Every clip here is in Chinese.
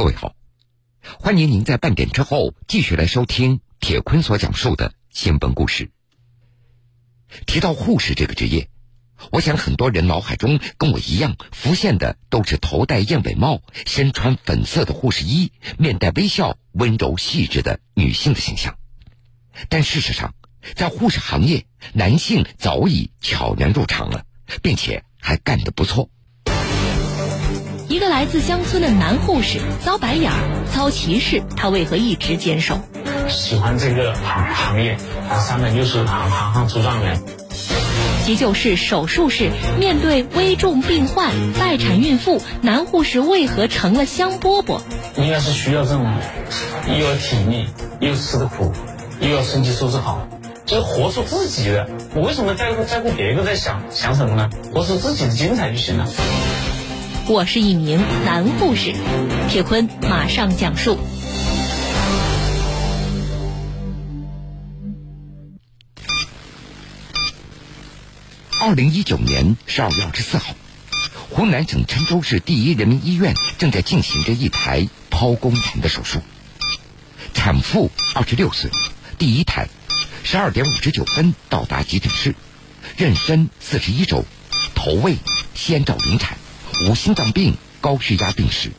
各位好，欢迎您在半点之后继续来收听铁坤所讲述的新闻故事。提到护士这个职业，我想很多人脑海中跟我一样浮现的都是头戴燕尾帽、身穿粉色的护士衣、面带微笑、温柔细致的女性的形象。但事实上，在护士行业，男性早已悄然入场了，并且还干得不错。一个来自乡村的男护士遭白眼儿、遭歧视，他为何一直坚守？喜欢这个行行业，三百六十行，行行出状元。急救室、手术室，面对危重病患、待产孕妇，男护士为何成了香饽饽？应该是需要这种，又有体力，又吃的苦，又要身体素质好，就是活出自己的。我为什么在乎在乎别个在想想什么呢？活出自己的精彩就行了。我是一名男护士，铁坤马上讲述。二零一九年十二月二十四号，湖南省郴州市第一人民医院正在进行着一台剖宫产的手术。产妇二十六岁，第一胎，十二点五十九分到达急诊室，妊娠四十一周，头位先兆临产。无心脏病、高血压病史。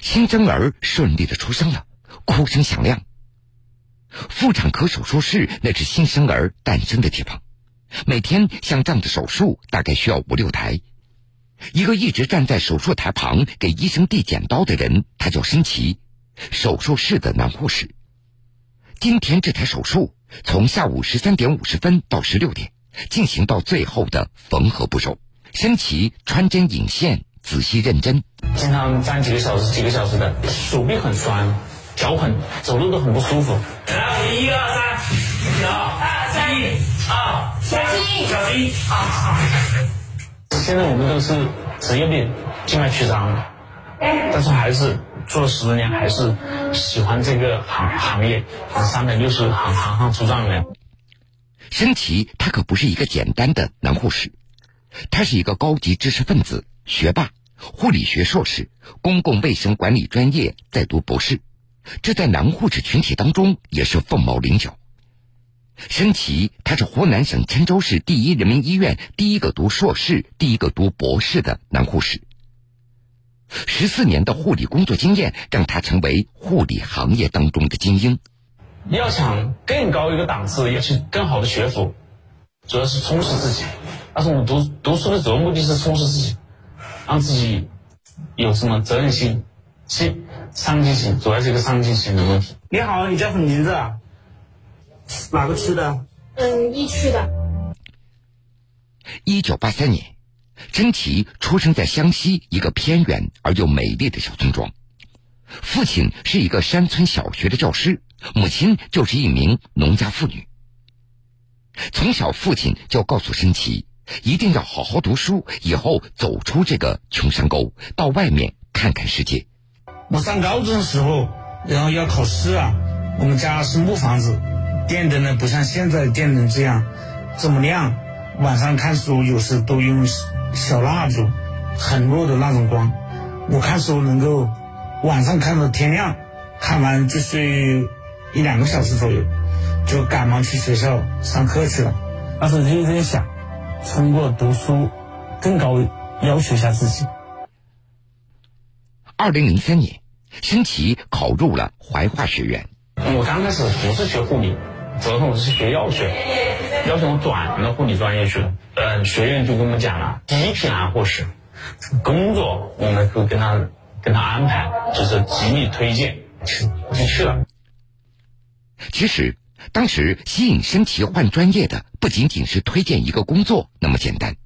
新生儿顺利的出生了，哭声响亮。妇产科手术室那是新生儿诞生的地方，每天像这样的手术大概需要五六台。一个一直站在手术台旁给医生递剪刀的人，他叫申奇，手术室的男护士。今天这台手术从下午十三点五十分到十六点，进行到最后的缝合步骤。申奇穿针引线，仔细认真，经常站几个小时、几个小时的，手臂很酸，脚很走路都很不舒服。来，我们一二三，走二三一，二小心小心啊！现在我们都是职业病，静脉曲张，但是还是做了十多年，还是喜欢这个行行业。三百六十行，行行出状元。申奇他可不是一个简单的男护士，他是一个高级知识分子、学霸，护理学硕士，公共卫生管理专业在读博士，这在男护士群体当中也是凤毛麟角。申奇，他是湖南省郴州市第一人民医院第一个读硕士、第一个读博士的男护士。十四年的护理工作经验，让他成为护理行业当中的精英。要想更高一个档次，要去更好的学府，主要是充实自己。但是我们读读书的主要目的是充实自己，让自己有什么责任心、心上进心，主要是一个上进心的问题。你好，你叫什么名字啊？哪个区的？嗯，一区的。一九八三年，珍琪出生在湘西一个偏远而又美丽的小村庄。父亲是一个山村小学的教师，母亲就是一名农家妇女。从小，父亲就告诉申奇，一定要好好读书，以后走出这个穷山沟，到外面看看世界。我上高中的时候，然后要考试啊，我们家是木房子。电灯呢，不像现在电灯这样这么亮。晚上看书有时都用小蜡烛，很弱的那种光。我看书能够晚上看到天亮，看完就睡一两个小时左右，就赶忙去学校上课去了。那时候认真想，通过读书更高要求一下自己。二零零三年，申奇考入了怀化学院。我刚开始不是学护理。主要是我是学药学，要求我转到护理专业去了。嗯，学院就跟我们讲了，第一批男护士工作，我们会跟他跟他安排，就是极力推荐，就去了。其实，当时吸引申奇换专业的不仅仅是推荐一个工作那么简单。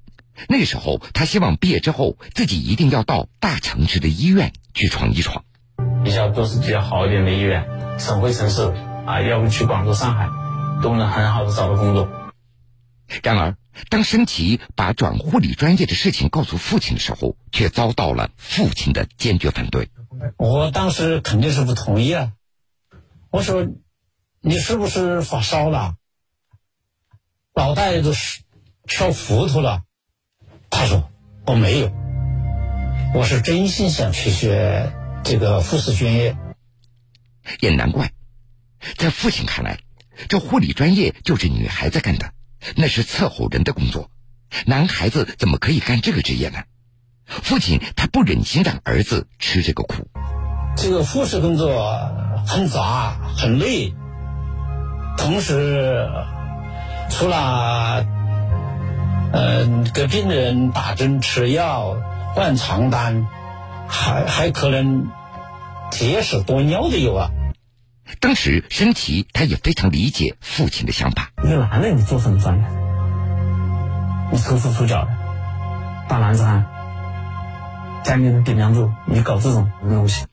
那时候，他希望毕业之后自己一定要到大城市的医院去闯一闯，比较都是比较好一点的医院，省会城市啊，要不去广州、上海。都能很好的找到工作。然而，当申奇把转护理专业的事情告诉父亲的时候，却遭到了父亲的坚决反对。我当时肯定是不同意啊！我说你是不是发烧了？脑袋都是烧糊涂了。他说我没有，我是真心想去学这个护士专业。也难怪，在父亲看来，这护理专业就是女孩子干的，那是伺候人的工作，男孩子怎么可以干这个职业呢？父亲他不忍心让儿子吃这个苦。这个护士工作很杂很累，同时除了呃给病人打针吃药换床单，还还可能结石多尿的有啊。当时申奇他也非常理解父亲的想法。一个男人你做什么专业？你粗手出脚的，大男子汉，家里的顶梁柱，你搞这种东西。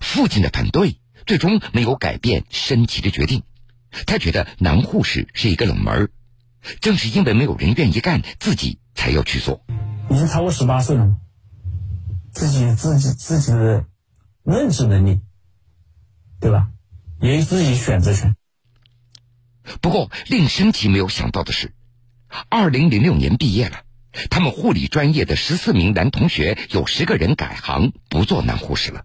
父亲的反对最终没有改变申奇的决定，他觉得男护士是一个冷门正是因为没有人愿意干，自己才要去做。已经超过十八岁了，自己自己自己的认知能力。对吧？也自己选择权。不过，令申奇没有想到的是，二零零六年毕业了，他们护理专业的十四名男同学有十个人改行不做男护士了，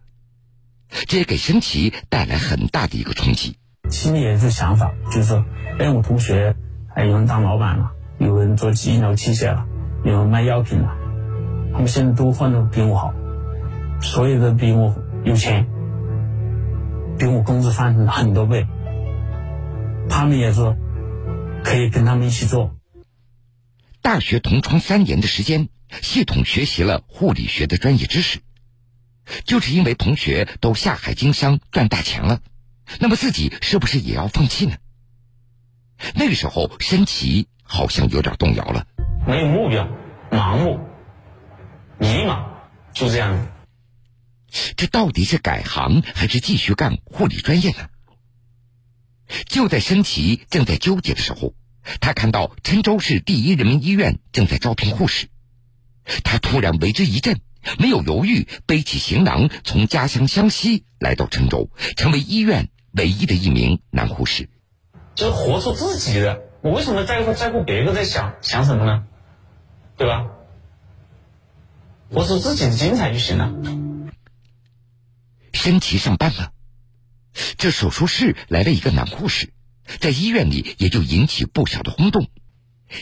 这也给申奇带来很大的一个冲击。心里也是想法，就是说，哎，我同学哎有人当老板了，有人做医疗器械了，有人卖药品了，他们现在都混得比我好，所有的比我有钱。比我工资翻很多倍，他们也是可以跟他们一起做。大学同窗三年的时间，系统学习了护理学的专业知识，就是因为同学都下海经商赚大钱了，那么自己是不是也要放弃呢？那个时候，申奇好像有点动摇了，没有目标，盲目，迷茫，就这样。这到底是改行还是继续干护理专业呢？就在申奇正在纠结的时候，他看到郴州市第一人民医院正在招聘护士，他突然为之一振，没有犹豫，背起行囊，从家乡湘西来到郴州，成为医院唯一的一名男护士。就是活出自己的，我为什么在乎在乎别个在想想什么呢？对吧？活出自己的精彩就行了。申奇上班了，这手术室来了一个男护士，在医院里也就引起不小的轰动。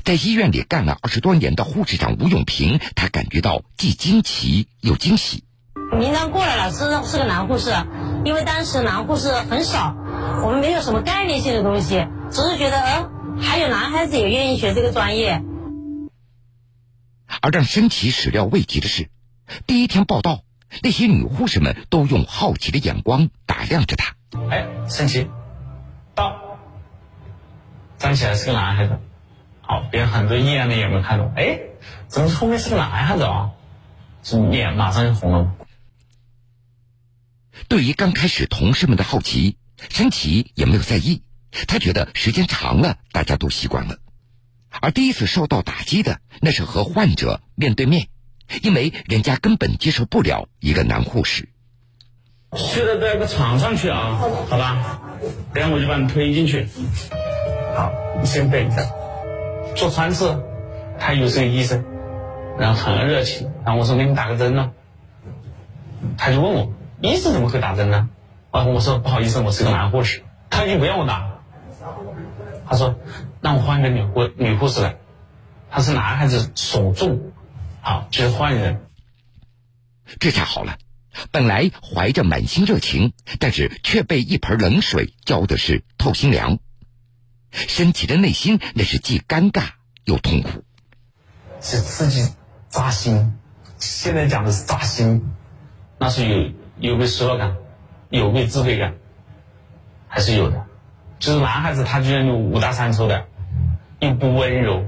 在医院里干了二十多年的护士长吴永平，他感觉到既惊奇又惊喜。名单过来了，是是个男护士，因为当时男护士很少，我们没有什么概念性的东西，只是觉得，呃，还有男孩子也愿意学这个专业。而让申奇始料未及的是，第一天报道。那些女护士们都用好奇的眼光打量着他。哎，神奇，到，站起来是个男孩子。好，别人很多异样的眼光看着我。哎，怎么后面是个男孩子啊？这脸马上就红了。对于刚开始同事们的好奇，申奇也没有在意。他觉得时间长了，大家都习惯了。而第一次受到打击的，那是和患者面对面。因为人家根本接受不了一个男护士。现在到个床上去啊，好吧，等下我就把你推进去。好，你先等一下。做穿刺，他又是个医生，然后很热情，然后我说给你打个针呢，他就问我，医生怎么会打针呢？然后我说不好意思，我是个男护士，他就不让我打。他说让我换一个女护女护士来，他是男孩子手重。好，这是换人。这下好了，本来怀着满心热情，但是却被一盆冷水浇的是透心凉。申奇的内心那是既尴尬又痛苦，是刺激扎心。现在讲的是扎心，那是有有被失落感，有被自卑感，还是有的。就是男孩子他居然有五大三粗的，又不温柔，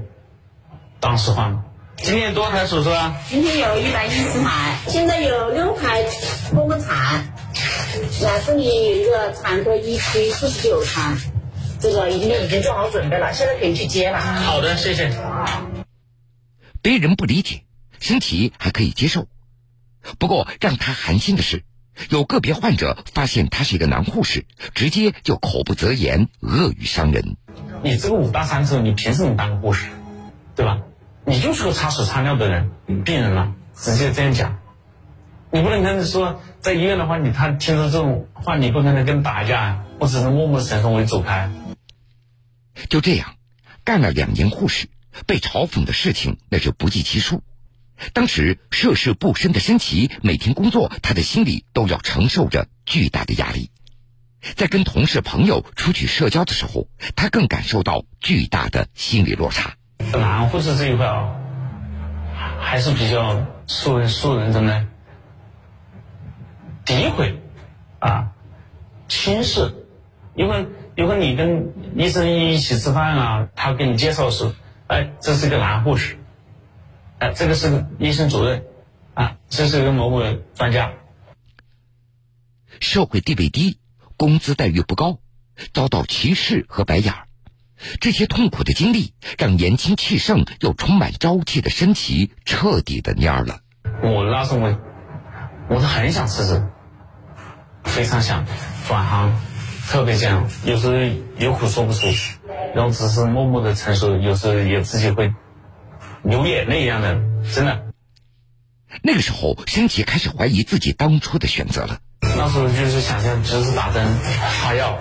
当时换了。今天多少台手术啊？今天有一百一十台，现在有六台剖宫产，那这里有一个产科一区四十九台，这个已经已经做好准备了，现在可以去接了。好的，谢谢。别人不理解，身体还可以接受，不过让他寒心的是，有个别患者发现他是一个男护士，直接就口不择言，恶语伤人。你这个五大三粗，你凭什么当护士？对吧？你就是个擦屎擦尿的人，病人了，直接这样讲。你不能跟他说，在医院的话，你他听到这种话，你不可能跟打架呀，我只能默默承受，我走开。就这样，干了两年护士，被嘲讽的事情那是不计其数。当时涉世不深的申奇，每天工作，他的心里都要承受着巨大的压力。在跟同事朋友出去社交的时候，他更感受到巨大的心理落差。男护士这一块啊，还是比较受人受人怎么诋毁啊、轻视。因为如果你跟医生一起吃饭啊，他给你介绍时，哎，这是个男护士，哎，这个是个医生主任，啊，这是一个某某专家。社会地位低，工资待遇不高，遭到歧视和白眼儿，这些痛苦的经历让年轻气盛又充满朝气的申奇彻底的蔫了。我那时候我我是很想辞职，非常想转行，特别想，有时候有苦说不出，然后只是默默的承受，有时候也自己会流眼泪一样的，真的。那个时候，申奇开始怀疑自己当初的选择了。那时候就是想象只是打针发药，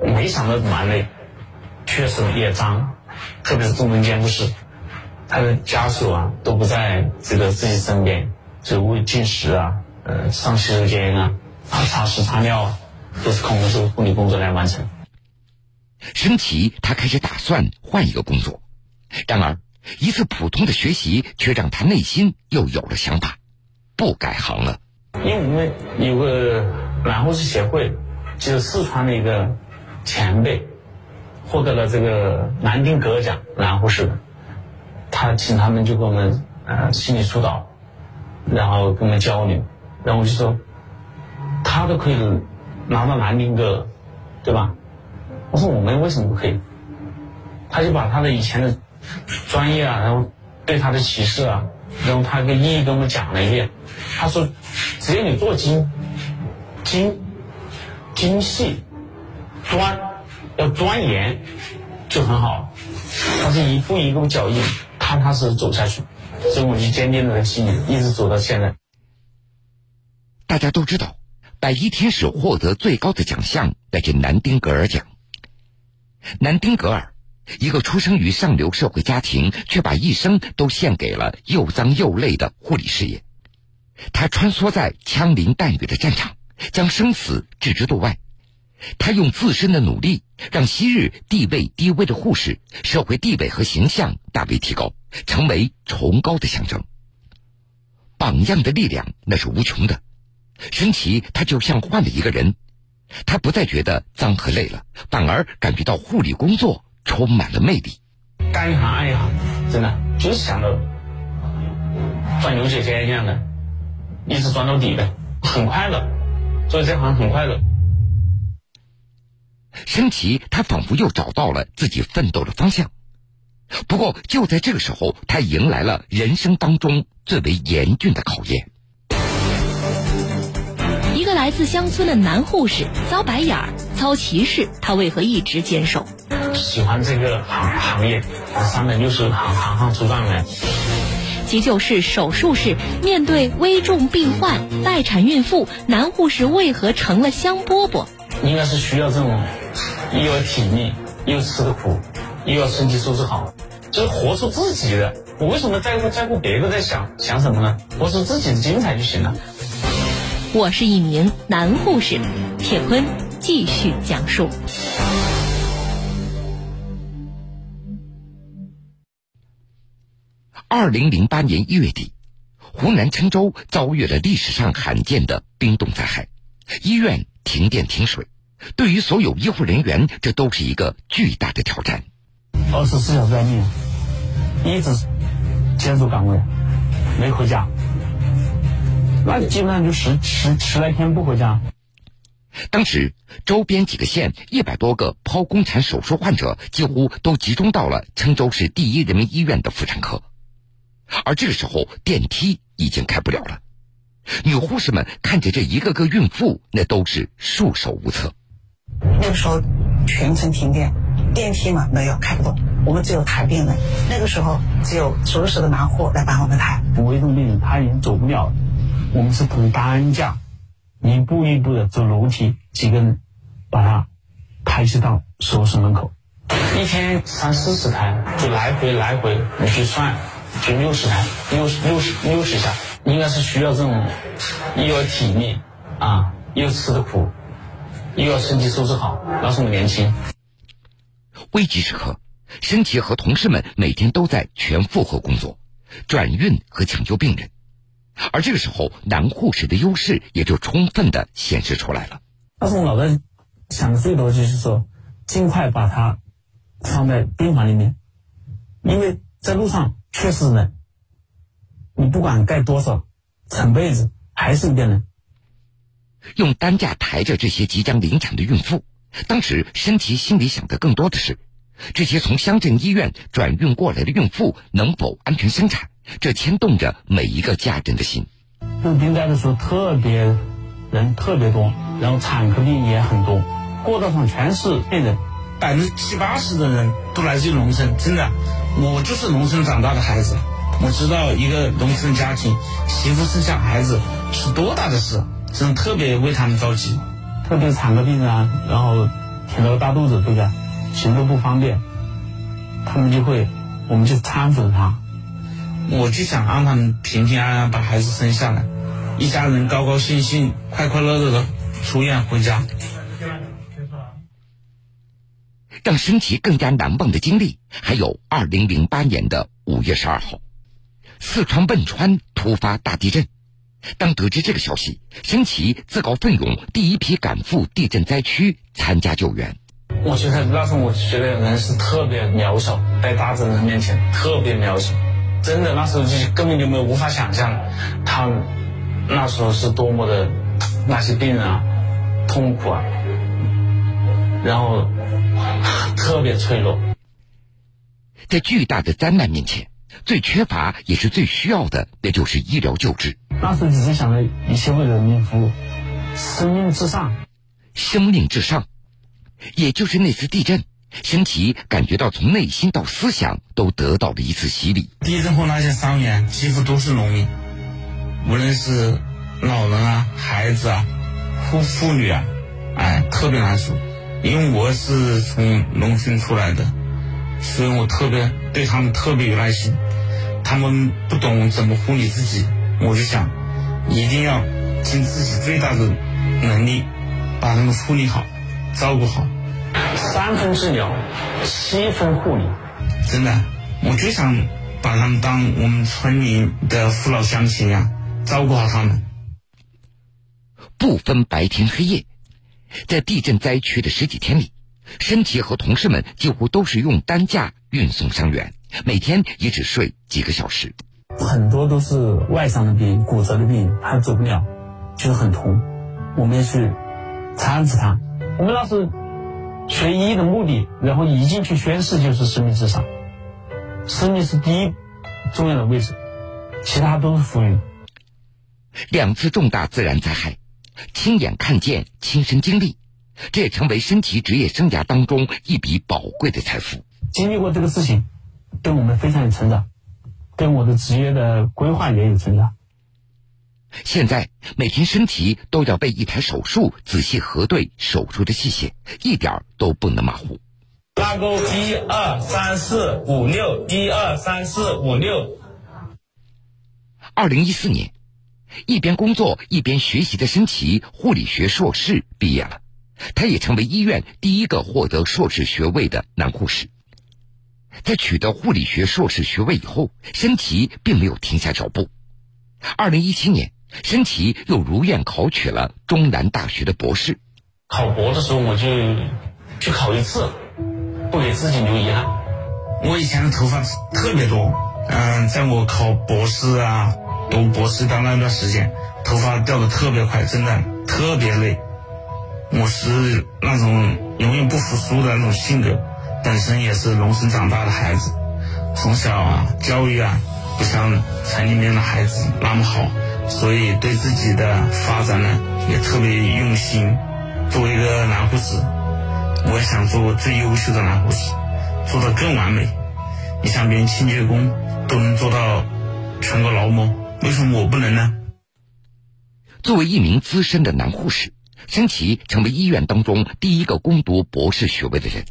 没想到蛮累，确实也脏，特别是重症监护室，他的家属啊都不在这个自己身边，就喂进食啊，呃上洗手间啊，啊擦屎擦尿啊，都是靠我们这个护理工作来完成。升旗他开始打算换一个工作，然而一次普通的学习却让他内心又有了想法，不改行了。因为我们有个男护士协会，就是四川的一个前辈，获得了这个南丁格奖男护士，他请他们就给我们呃心理疏导，然后跟我们交流，然后我就说，他都可以拿到南丁格，对吧？我说我们为什么不可以？他就把他的以前的专业啊，然后对他的歧视啊，然后他跟一一跟我们讲了一遍。他说，只要你做精、精、精细、专，要钻研，就很好。他是一步一步脚印，踏踏实实走下去，所以我就坚定了信念，一直走到现在。大家都知道，白衣天使获得最高的奖项那是南丁格尔奖。南丁格尔，一个出生于上流社会家庭，却把一生都献给了又脏又累的护理事业。他穿梭在枪林弹雨的战场，将生死置之度外。他用自身的努力，让昔日地位低微的护士社会地位和形象大为提高，成为崇高的象征。榜样的力量那是无穷的。申奇他就像换了一个人，他不再觉得脏和累了，反而感觉到护理工作充满了魅力。干一行爱一行，真的就是想着赚牛角尖一样的。一直钻到底的，很快乐，做这行很快乐。申奇他仿佛又找到了自己奋斗的方向，不过就在这个时候，他迎来了人生当中最为严峻的考验。一个来自乡村的男护士遭白眼儿、遭歧视，他为何一直坚守？喜欢这个行行业，三百六十行，行行出状元。急救室、手术室，面对危重病患、待产孕妇，男护士为何成了香饽饽？应该是需要这种又要体力，又吃的苦，又要身体素质好，就是活出自己的。我为什么在乎在乎别个在想想什么呢？活出自己的精彩就行了。我是一名男护士，铁坤继续讲述。二零零八年一月底，湖南郴州遭遇了历史上罕见的冰冻灾害，医院停电停水，对于所有医护人员，这都是一个巨大的挑战。二十四小时待命，一直坚守岗位，没回家，那基本上就十十十来天不回家。当时周边几个县一百多个剖宫产手术患者，几乎都集中到了郴州市第一人民医院的妇产科。而这个时候，电梯已经开不了了。女护士们看着这一个个孕妇，那都是束手无策。那个时候全程停电，电梯嘛没有开不动，我们只有抬病人。那个时候只有熟识的拿货来帮我们抬。危重病人他已经走不了了，我们是捧担架，一步一步的走楼梯，几个人把他抬起到手室门口。一天三四十台，就来回来回，你去算，就六十台，六十六十六十下，应该是需要这种，又要体力啊，又吃的苦，又要身体收拾好，那时候年轻。危急时刻，申奇和同事们每天都在全负荷工作，转运和抢救病人，而这个时候男护士的优势也就充分的显示出来了。但是我脑袋想的最多就是说，尽快把他。放在病房里面，因为在路上确实冷，你不管盖多少层被子，还是一个人。用担架抬着这些即将临产的孕妇，当时申琦心里想的更多的是，这些从乡镇医院转运过来的孕妇能否安全生产，这牵动着每一个家人的心。入冰灾的时候特别人特别多，然后产科病也很多，过道上全是病人。百分之七八十的人都来自于农村，真的，我就是农村长大的孩子，我知道一个农村家庭媳妇生下孩子是多大的事，真的特别为他们着急，特别是产科病人啊，然后挺着个大肚子，对不对？行动不方便，他们就会，我们就搀扶着他，我就想让他们平平安安把孩子生下来，一家人高高兴兴、快快乐乐的出院回家。让身体更加难忘的经历，还有二零零八年的五月十二号，四川汶川突发大地震。当得知这个消息，申奇自告奋勇，第一批赶赴地震灾区参加救援。我觉得那时候，我觉得人是特别渺小，在大自然面前特别渺小。真的，那时候就根本就没有无法想象，他那时候是多么的那些病人啊，痛苦啊，然后。特别脆弱，在巨大的灾难面前，最缺乏也是最需要的，那就是医疗救治。那时候只是想着一切为人民服务，生命至上，生命至上。也就是那次地震，申奇感觉到从内心到思想都得到了一次洗礼。地震后那些伤员几乎都是农民，无论是老人啊、孩子啊、妇妇女啊，哎，特别难受。因为我是从农村出来的，所以我特别对他们特别有耐心。他们不懂怎么护理自己，我就想一定要尽自己最大的能力把他们护理好、照顾好。三分治疗，七分护理，真的，我就想把他们当我们村里的父老乡亲一样照顾好他们，不分白天黑夜。在地震灾区的十几天里，申奇和同事们几乎都是用担架运送伤员，每天也只睡几个小时。很多都是外伤的病、骨折的病，他走不了，就是很痛。我们要去搀扶他。我们那时学医的目的，然后一进去宣誓就是生命至上，生命是第一重要的位置，其他都是浮云。两次重大自然灾害。亲眼看见，亲身经历，这也成为申奇职业生涯当中一笔宝贵的财富。经历过这个事情，对我们非常有成长，对我的职业的规划也有成长。现在每天申奇都要被一台手术仔细核对手术的器械，一点都不能马虎。拉钩，一二三四五六，一二三四五六。二零一四年。一边工作一边学习的申奇，护理学硕士毕业了，他也成为医院第一个获得硕士学位的男护士。在取得护理学硕士学位以后，申奇并没有停下脚步。二零一七年，申奇又如愿考取了中南大学的博士。考博的时候，我就去考一次，不给自己留遗憾。我以前的头发特别多，嗯，在我考博士啊。读博士的那段时间，头发掉的特别快，真的特别累。我是那种永远不服输的那种性格，本身也是农村长大的孩子，从小啊教育啊不像城里面的孩子那么好，所以对自己的发展呢也特别用心。作为一个男护士，我也想做最优秀的男护士，做得更完美。你像别人清洁工都能做到全国劳模，为什么我不能呢？作为一名资深的男护士，申奇成为医院当中第一个攻读博士学位的人。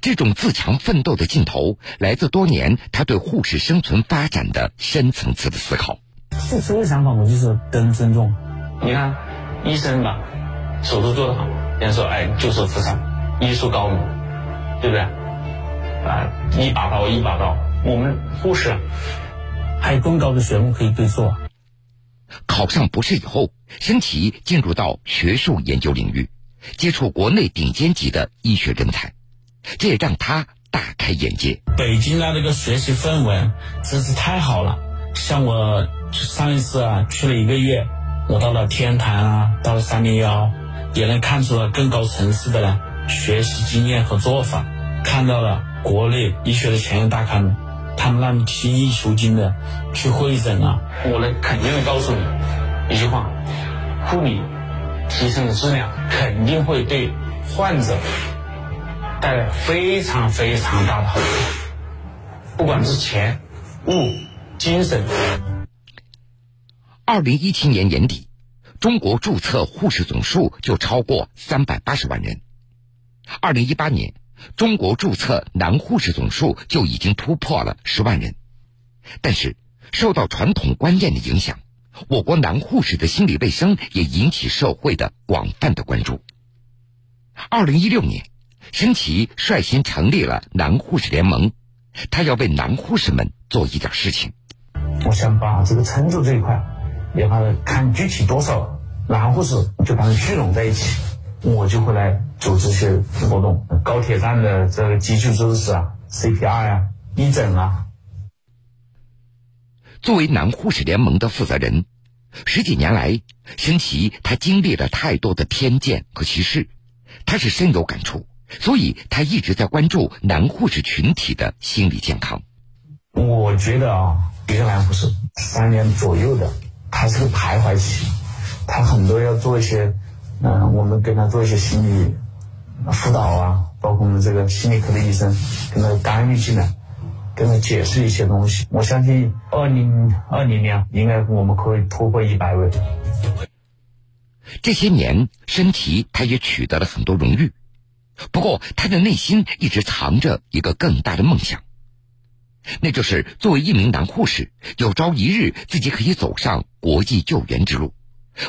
这种自强奋斗的劲头，来自多年他对护士生存发展的深层次的思考。最初的想法，我就是得人尊重。你看，医生吧，手术做得好，人家说哎，救死扶伤，医术高明，对不对？啊，一把刀一把刀。我们护士还有更高的学问可以对做。考上博士以后，申奇进入到学术研究领域，接触国内顶尖级的医学人才。这也让他大开眼界。北京的这个学习氛围真是太好了。像我上一次啊去了一个月，我到了天坛啊，到了三零幺，也能看出了更高层次的呢学习经验和做法，看到了国内医学的前沿大咖们，他们那么精益求精的去会诊啊。我能肯定的告诉你一句话：护理提升的质量肯定会对患者。带来非常非常大的好处，不管是钱、物、精神。二零一七年年底，中国注册护士总数就超过三百八十万人。二零一八年，中国注册男护士总数就已经突破了十万人。但是，受到传统观念的影响，我国男护士的心理卫生也引起社会的广泛的关注。二零一六年。申奇率先成立了男护士联盟，他要为男护士们做一点事情。我想把这个称重这一块，也把它看具体多少男护士，就把它聚拢在一起，我就会来组织一些活动。高铁站的这个急救知识啊，CPR 呀，义诊啊。作为男护士联盟的负责人，十几年来，申奇他经历了太多的偏见和歧视，他是深有感触。所以，他一直在关注男护士群体的心理健康。我觉得啊，一个男护士三年左右的，他是个徘徊期，他很多要做一些，嗯，我们跟他做一些心理辅导啊，包括我们这个心理科的医生跟他干预进来，跟他解释一些东西。我相信二零二零年应该我们可以突破一百位。这些年，申奇他也取得了很多荣誉。不过，他的内心一直藏着一个更大的梦想，那就是作为一名男护士，有朝一日自己可以走上国际救援之路，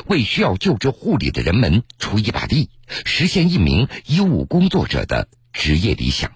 为需要救治护理的人们出一把力，实现一名医务工作者的职业理想。